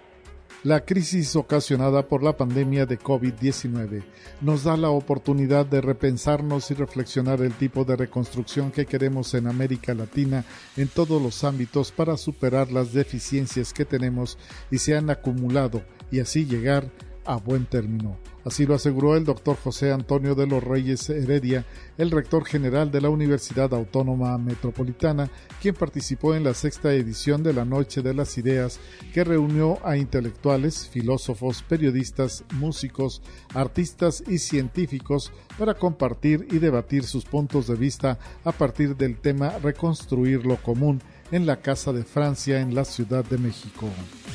La crisis ocasionada por la pandemia de COVID-19 nos da la oportunidad de repensarnos y reflexionar el tipo de reconstrucción que queremos en América Latina en todos los ámbitos para superar las deficiencias que tenemos y se han acumulado y así llegar a buen término. Así lo aseguró el doctor José Antonio de los Reyes Heredia, el rector general de la Universidad Autónoma Metropolitana, quien participó en la sexta edición de la Noche de las Ideas, que reunió a intelectuales, filósofos, periodistas, músicos, artistas y científicos para compartir y debatir sus puntos de vista a partir del tema Reconstruir lo común en la Casa de Francia en la Ciudad de México.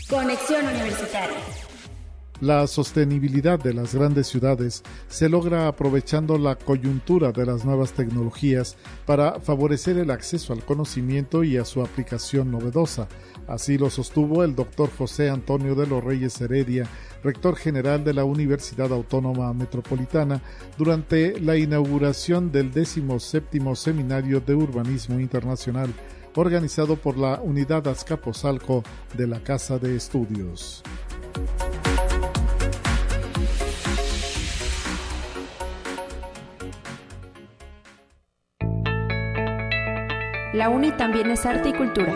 Conexión Universitaria. La sostenibilidad de las grandes ciudades se logra aprovechando la coyuntura de las nuevas tecnologías para favorecer el acceso al conocimiento y a su aplicación novedosa. Así lo sostuvo el doctor José Antonio de los Reyes Heredia, rector general de la Universidad Autónoma Metropolitana, durante la inauguración del 17 Seminario de Urbanismo Internacional, organizado por la Unidad Azcapotzalco de la Casa de Estudios. La UNI también es arte y cultura.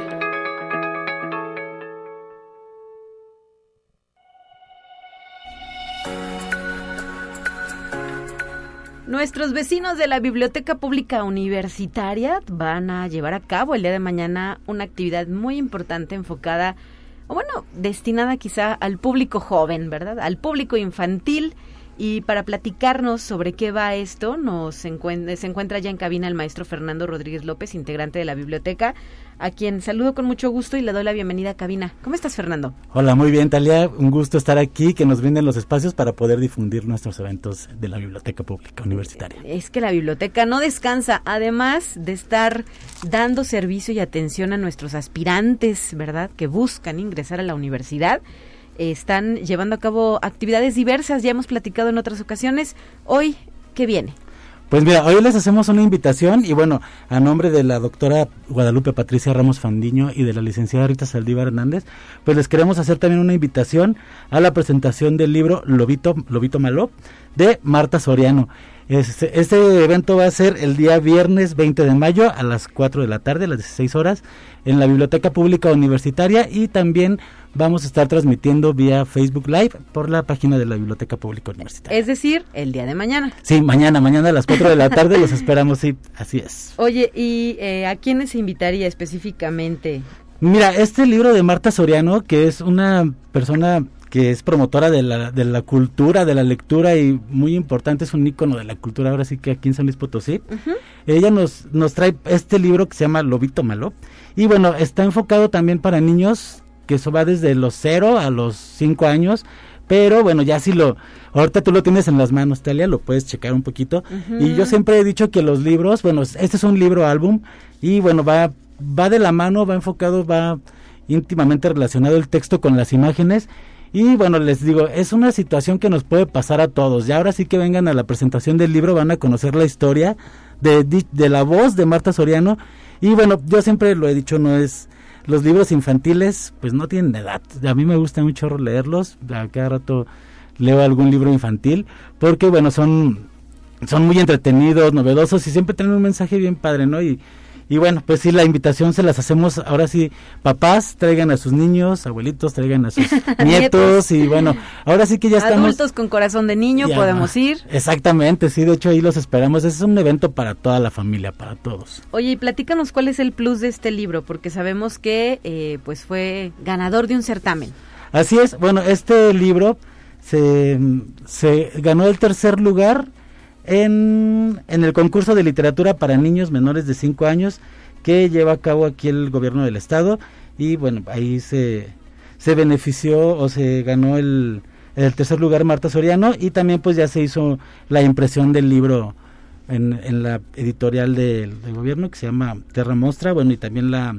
Nuestros vecinos de la Biblioteca Pública Universitaria van a llevar a cabo el día de mañana una actividad muy importante enfocada, o bueno, destinada quizá al público joven, ¿verdad? Al público infantil y para platicarnos sobre qué va esto, nos se encuentra ya en cabina el maestro Fernando Rodríguez López, integrante de la biblioteca, a quien saludo con mucho gusto y le doy la bienvenida a cabina. ¿Cómo estás, Fernando? Hola, muy bien, Talia. Un gusto estar aquí, que nos brinden los espacios para poder difundir nuestros eventos de la Biblioteca Pública Universitaria. Es que la biblioteca no descansa, además de estar dando servicio y atención a nuestros aspirantes, ¿verdad?, que buscan ingresar a la universidad están llevando a cabo actividades diversas, ya hemos platicado en otras ocasiones. Hoy, ¿qué viene? Pues mira, hoy les hacemos una invitación y bueno, a nombre de la doctora Guadalupe Patricia Ramos Fandiño y de la licenciada Rita Saldívar Hernández, pues les queremos hacer también una invitación a la presentación del libro Lobito, Lobito Malo de Marta Soriano. Este, este, evento va a ser el día viernes 20 de mayo a las 4 de la tarde, a las 16 horas, en la Biblioteca Pública Universitaria y también vamos a estar transmitiendo vía Facebook Live por la página de la Biblioteca Pública Universitaria. Es decir, el día de mañana. Sí, mañana, mañana a las 4 de la tarde los esperamos, sí, así es. Oye, ¿y eh, a quiénes se invitaría específicamente? Mira, este libro de Marta Soriano, que es una persona que es promotora de la, de la cultura, de la lectura y muy importante, es un ícono de la cultura, ahora sí que aquí en San Luis Potosí. Ella nos, nos trae este libro que se llama Lobito Malo. Y bueno, está enfocado también para niños, que eso va desde los 0 a los 5 años. Pero bueno, ya si lo, ahorita tú lo tienes en las manos, Talia, lo puedes checar un poquito. Y yo siempre he dicho que los libros, bueno, este es un libro álbum y bueno, va, va de la mano, va enfocado, va íntimamente relacionado el texto con las imágenes y bueno, les digo, es una situación que nos puede pasar a todos. Y ahora sí que vengan a la presentación del libro, van a conocer la historia de, de, la voz de Marta Soriano. Y bueno, yo siempre lo he dicho, no es... Los libros infantiles, pues no tienen edad. A mí me gusta mucho leerlos. A cada rato leo algún libro infantil. Porque bueno, son, son muy entretenidos, novedosos y siempre tienen un mensaje bien padre, ¿no? Y, y bueno, pues sí, la invitación se las hacemos ahora sí, papás traigan a sus niños, abuelitos traigan a sus *laughs* nietos y bueno, ahora sí que ya estamos... Adultos con corazón de niño podemos ir. Exactamente, sí, de hecho ahí los esperamos. Es un evento para toda la familia, para todos. Oye, y platícanos cuál es el plus de este libro, porque sabemos que eh, pues fue ganador de un certamen. Así es, bueno, este libro se, se ganó el tercer lugar en, en el concurso de literatura para niños menores de 5 años que lleva a cabo aquí el gobierno del estado y bueno, ahí se, se benefició o se ganó el, el tercer lugar Marta Soriano y también pues ya se hizo la impresión del libro en, en la editorial del, del gobierno que se llama Terra Mostra, bueno y también la,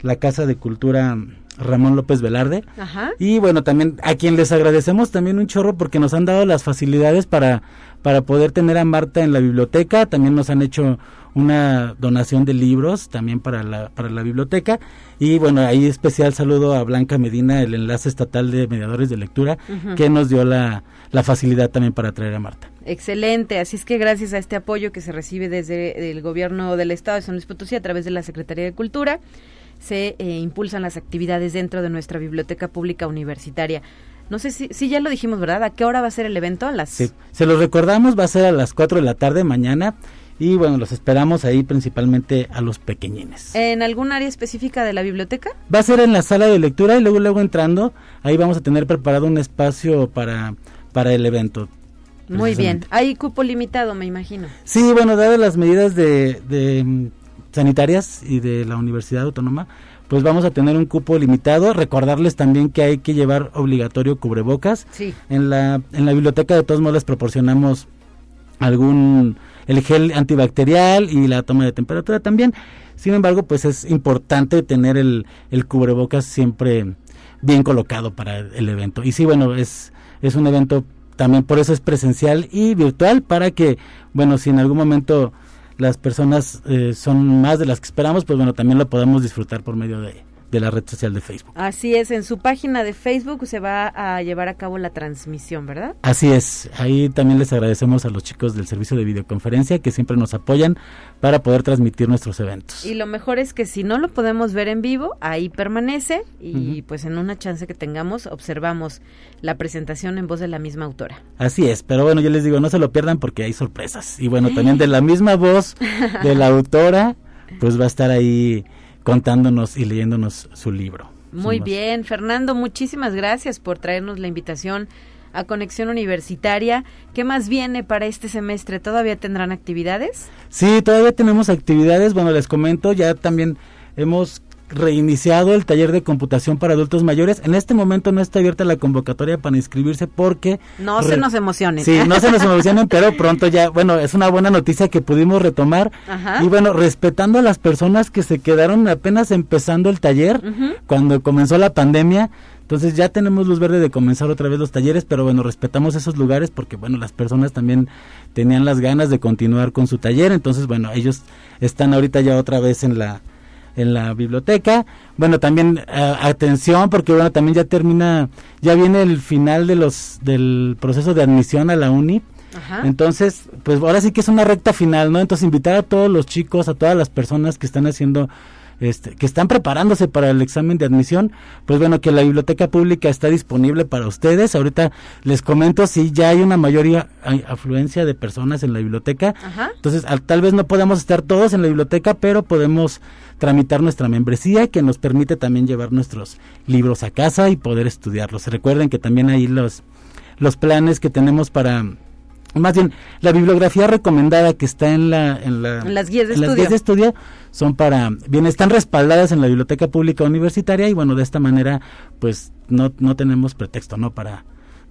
la Casa de Cultura Ramón López Velarde. Ajá. Y bueno, también a quien les agradecemos también un chorro porque nos han dado las facilidades para, para poder tener a Marta en la biblioteca. También nos han hecho una donación de libros también para la, para la biblioteca. Y bueno, ahí especial saludo a Blanca Medina, el enlace estatal de mediadores de lectura, que nos dio la, la facilidad también para traer a Marta. Excelente, así es que gracias a este apoyo que se recibe desde el gobierno del estado de San Luis Potosí a través de la Secretaría de Cultura, se eh, impulsan las actividades dentro de nuestra biblioteca pública universitaria. No sé si, si ya lo dijimos, ¿verdad? ¿A qué hora va a ser el evento? A las Sí, se los recordamos, va a ser a las 4 de la tarde mañana. Y bueno, los esperamos ahí principalmente a los pequeñines. ¿En algún área específica de la biblioteca? Va a ser en la sala de lectura y luego luego entrando, ahí vamos a tener preparado un espacio para, para el evento. Muy bien. Hay cupo limitado, me imagino. Sí, bueno, dadas las medidas de, de, mm, sanitarias y de la Universidad Autónoma, pues vamos a tener un cupo limitado. Recordarles también que hay que llevar obligatorio cubrebocas. Sí. En la, en la biblioteca de todos modos les proporcionamos algún el gel antibacterial y la toma de temperatura también. Sin embargo, pues es importante tener el, el cubrebocas siempre bien colocado para el evento. Y sí, bueno, es, es un evento también, por eso es presencial y virtual, para que, bueno, si en algún momento las personas eh, son más de las que esperamos, pues bueno, también lo podamos disfrutar por medio de, de la red social de Facebook. Así es, en su página de Facebook se va a llevar a cabo la transmisión, ¿verdad? Así es, ahí también les agradecemos a los chicos del servicio de videoconferencia que siempre nos apoyan para poder transmitir nuestros eventos. Y lo mejor es que si no lo podemos ver en vivo, ahí permanece y pues en una chance que tengamos observamos la presentación en voz de la misma autora. Así es, pero bueno, yo les digo, no se lo pierdan porque hay sorpresas. Y bueno, también de la misma voz de la *laughs* autora, pues va a estar ahí contándonos y leyéndonos su libro. Muy Somos- bien, Fernando, muchísimas gracias por traernos la invitación a Conexión Universitaria. ¿Qué más viene para este semestre? ¿Todavía tendrán actividades? Sí, todavía tenemos actividades. Bueno, les comento, ya también hemos reiniciado el taller de computación para adultos mayores. En este momento no está abierta la convocatoria para inscribirse porque... No se nos emocionen. Sí, no se nos *laughs* emocionen, pero pronto ya, bueno, es una buena noticia que pudimos retomar. Ajá. Y bueno, respetando a las personas que se quedaron apenas empezando el taller, cuando comenzó la pandemia. Entonces ya tenemos luz verde de comenzar otra vez los talleres, pero bueno, respetamos esos lugares porque bueno, las personas también tenían las ganas de continuar con su taller, entonces bueno, ellos están ahorita ya otra vez en la en la biblioteca. Bueno, también eh, atención porque bueno, también ya termina ya viene el final de los del proceso de admisión a la uni. Ajá. Entonces, pues ahora sí que es una recta final, ¿no? Entonces invitar a todos los chicos, a todas las personas que están haciendo, este, que están preparándose para el examen de admisión, pues bueno, que la biblioteca pública está disponible para ustedes. Ahorita les comento si ya hay una mayoría afluencia de personas en la biblioteca. Ajá. Entonces, al- tal vez no podamos estar todos en la biblioteca, pero podemos tramitar nuestra membresía que nos permite también llevar nuestros libros a casa y poder estudiarlos. Recuerden que también hay los los planes que tenemos para más bien la bibliografía recomendada que está en la en, la, En las guías de en las estudio. guías de estudio son para bien están respaldadas en la biblioteca pública universitaria y bueno de esta manera pues no no tenemos pretexto no para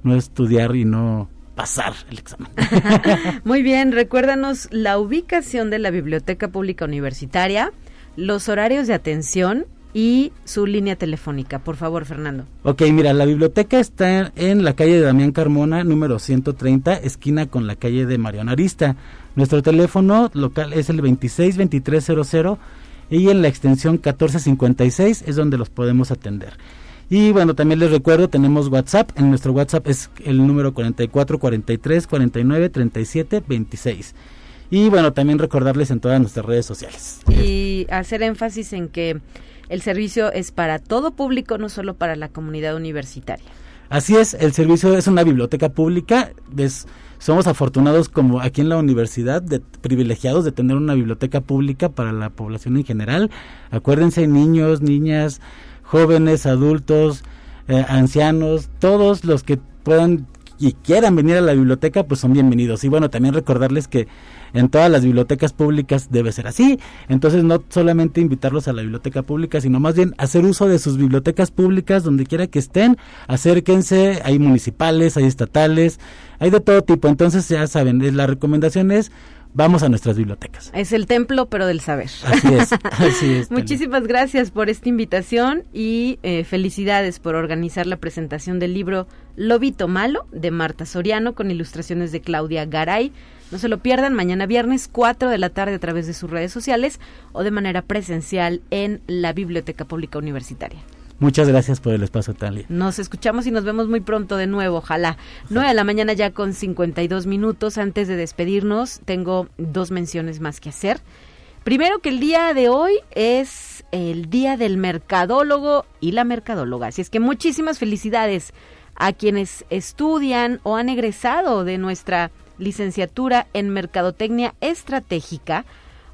no estudiar y no pasar el examen *laughs* Muy bien, recuérdanos la ubicación de la Biblioteca Pública Universitaria, los horarios de atención y su línea telefónica. Por favor, Fernando. Ok, mira, la biblioteca está en la calle de Damián Carmona, número 130, esquina con la calle de Mariano Arista. Nuestro teléfono local es el 262300 y en la extensión 1456 es donde los podemos atender. Y bueno, también les recuerdo, tenemos WhatsApp. En nuestro WhatsApp es el número 44 43 49 37 26. Y bueno, también recordarles en todas nuestras redes sociales. Y hacer énfasis en que el servicio es para todo público, no solo para la comunidad universitaria. Así es, el servicio es una biblioteca pública. es- somos afortunados como aquí en la universidad, de, privilegiados de tener una biblioteca pública para la población en general. Acuérdense, niños, niñas, jóvenes, adultos, eh, ancianos, todos los que puedan y quieran venir a la biblioteca, pues son bienvenidos. Y bueno, también recordarles que en todas las bibliotecas públicas debe ser así. Entonces no solamente invitarlos a la biblioteca pública, sino más bien hacer uso de sus bibliotecas públicas donde quiera que estén. Acérquense, hay municipales, hay estatales, hay de todo tipo. Entonces ya saben, la recomendación es vamos a nuestras bibliotecas. Es el templo, pero del saber. Así es, *laughs* así es. Muchísimas gracias por esta invitación y eh, felicidades por organizar la presentación del libro Lobito Malo de Marta Soriano con ilustraciones de Claudia Garay. No se lo pierdan mañana viernes 4 de la tarde a través de sus redes sociales o de manera presencial en la Biblioteca Pública Universitaria. Muchas gracias por el espacio, Talia. Nos escuchamos y nos vemos muy pronto de nuevo, ojalá. 9 de la mañana ya con 52 minutos. Antes de despedirnos, tengo dos menciones más que hacer. Primero que el día de hoy es el día del mercadólogo y la mercadóloga. Así es que muchísimas felicidades a quienes estudian o han egresado de nuestra licenciatura en Mercadotecnia Estratégica,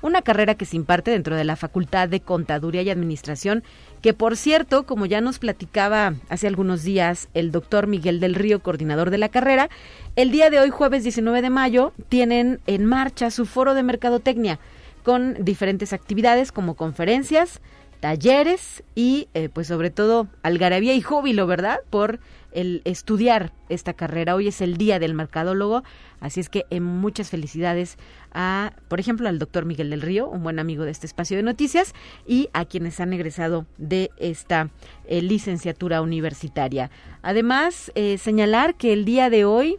una carrera que se imparte dentro de la Facultad de Contaduría y Administración que por cierto, como ya nos platicaba hace algunos días el doctor Miguel del Río, coordinador de la carrera, el día de hoy, jueves 19 de mayo, tienen en marcha su foro de mercadotecnia con diferentes actividades como conferencias, talleres y eh, pues sobre todo algarabía y júbilo, ¿verdad? Por el estudiar esta carrera. Hoy es el día del mercadólogo, así es que en muchas felicidades a, por ejemplo, al doctor Miguel del Río, un buen amigo de este espacio de noticias, y a quienes han egresado de esta eh, licenciatura universitaria. Además, eh, señalar que el día de hoy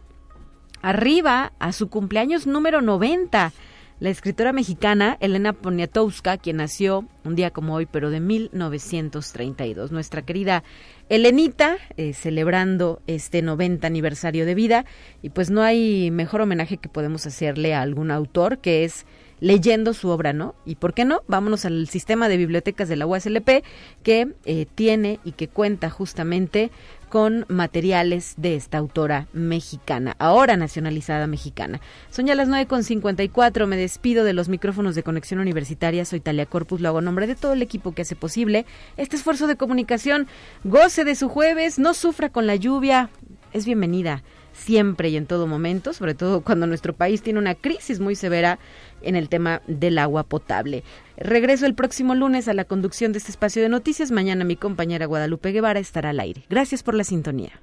arriba a su cumpleaños número 90 la escritora mexicana Elena Poniatowska, quien nació un día como hoy, pero de 1932. Nuestra querida Elenita, eh, celebrando este 90 aniversario de vida. Y pues no hay mejor homenaje que podemos hacerle a algún autor que es leyendo su obra, ¿no? Y por qué no, vámonos al sistema de bibliotecas de la USLP que eh, tiene y que cuenta justamente con materiales de esta autora mexicana, ahora nacionalizada mexicana. Son ya las 9.54, me despido de los micrófonos de Conexión Universitaria, soy Talia Corpus, lo hago en nombre de todo el equipo que hace posible este esfuerzo de comunicación. Goce de su jueves, no sufra con la lluvia, es bienvenida siempre y en todo momento, sobre todo cuando nuestro país tiene una crisis muy severa en el tema del agua potable. Regreso el próximo lunes a la conducción de este espacio de noticias. Mañana mi compañera Guadalupe Guevara estará al aire. Gracias por la sintonía.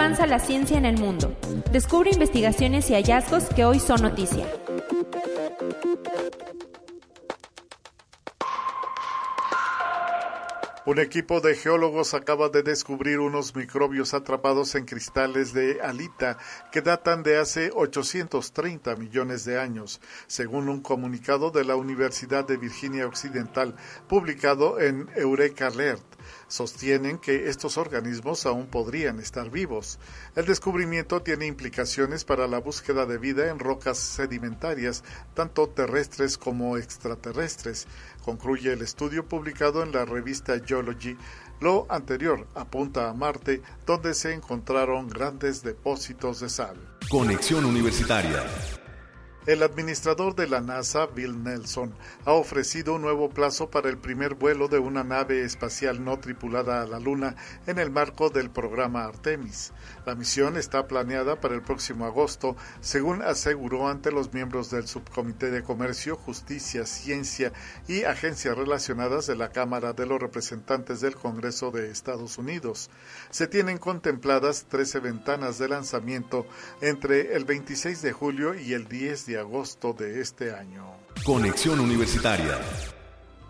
Avanza la ciencia en el mundo. Descubre investigaciones y hallazgos que hoy son noticia. Un equipo de geólogos acaba de descubrir unos microbios atrapados en cristales de alita que datan de hace 830 millones de años, según un comunicado de la Universidad de Virginia Occidental publicado en Eureka Alert sostienen que estos organismos aún podrían estar vivos. El descubrimiento tiene implicaciones para la búsqueda de vida en rocas sedimentarias, tanto terrestres como extraterrestres, concluye el estudio publicado en la revista Geology. Lo anterior apunta a Marte, donde se encontraron grandes depósitos de sal. Conexión Universitaria. El administrador de la NASA, Bill Nelson, ha ofrecido un nuevo plazo para el primer vuelo de una nave espacial no tripulada a la Luna en el marco del programa Artemis. La misión está planeada para el próximo agosto, según aseguró ante los miembros del Subcomité de Comercio, Justicia, Ciencia y agencias relacionadas de la Cámara de los Representantes del Congreso de Estados Unidos. Se tienen contempladas 13 ventanas de lanzamiento entre el 26 de julio y el 10 de agosto de este año. Conexión Universitaria.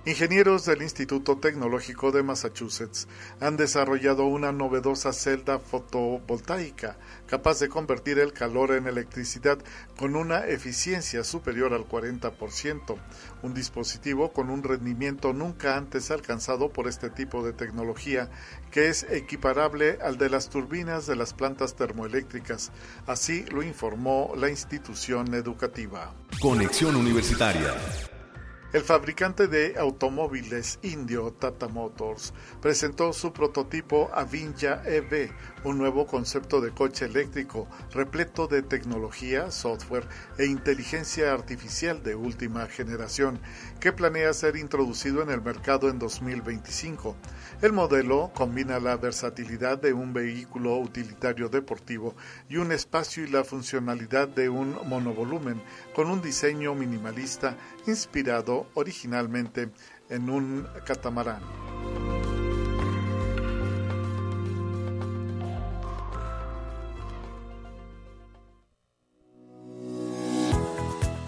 Ingenieros del Instituto Tecnológico de Massachusetts han desarrollado una novedosa celda fotovoltaica capaz de convertir el calor en electricidad con una eficiencia superior al 40%, un dispositivo con un rendimiento nunca antes alcanzado por este tipo de tecnología que es equiparable al de las turbinas de las plantas termoeléctricas, así lo informó la institución educativa. Conexión Universitaria. El fabricante de automóviles indio Tata Motors presentó su prototipo Avinja EV, un nuevo concepto de coche eléctrico repleto de tecnología, software e inteligencia artificial de última generación, que planea ser introducido en el mercado en 2025. El modelo combina la versatilidad de un vehículo utilitario deportivo y un espacio y la funcionalidad de un monovolumen con un diseño minimalista inspirado originalmente en un catamarán.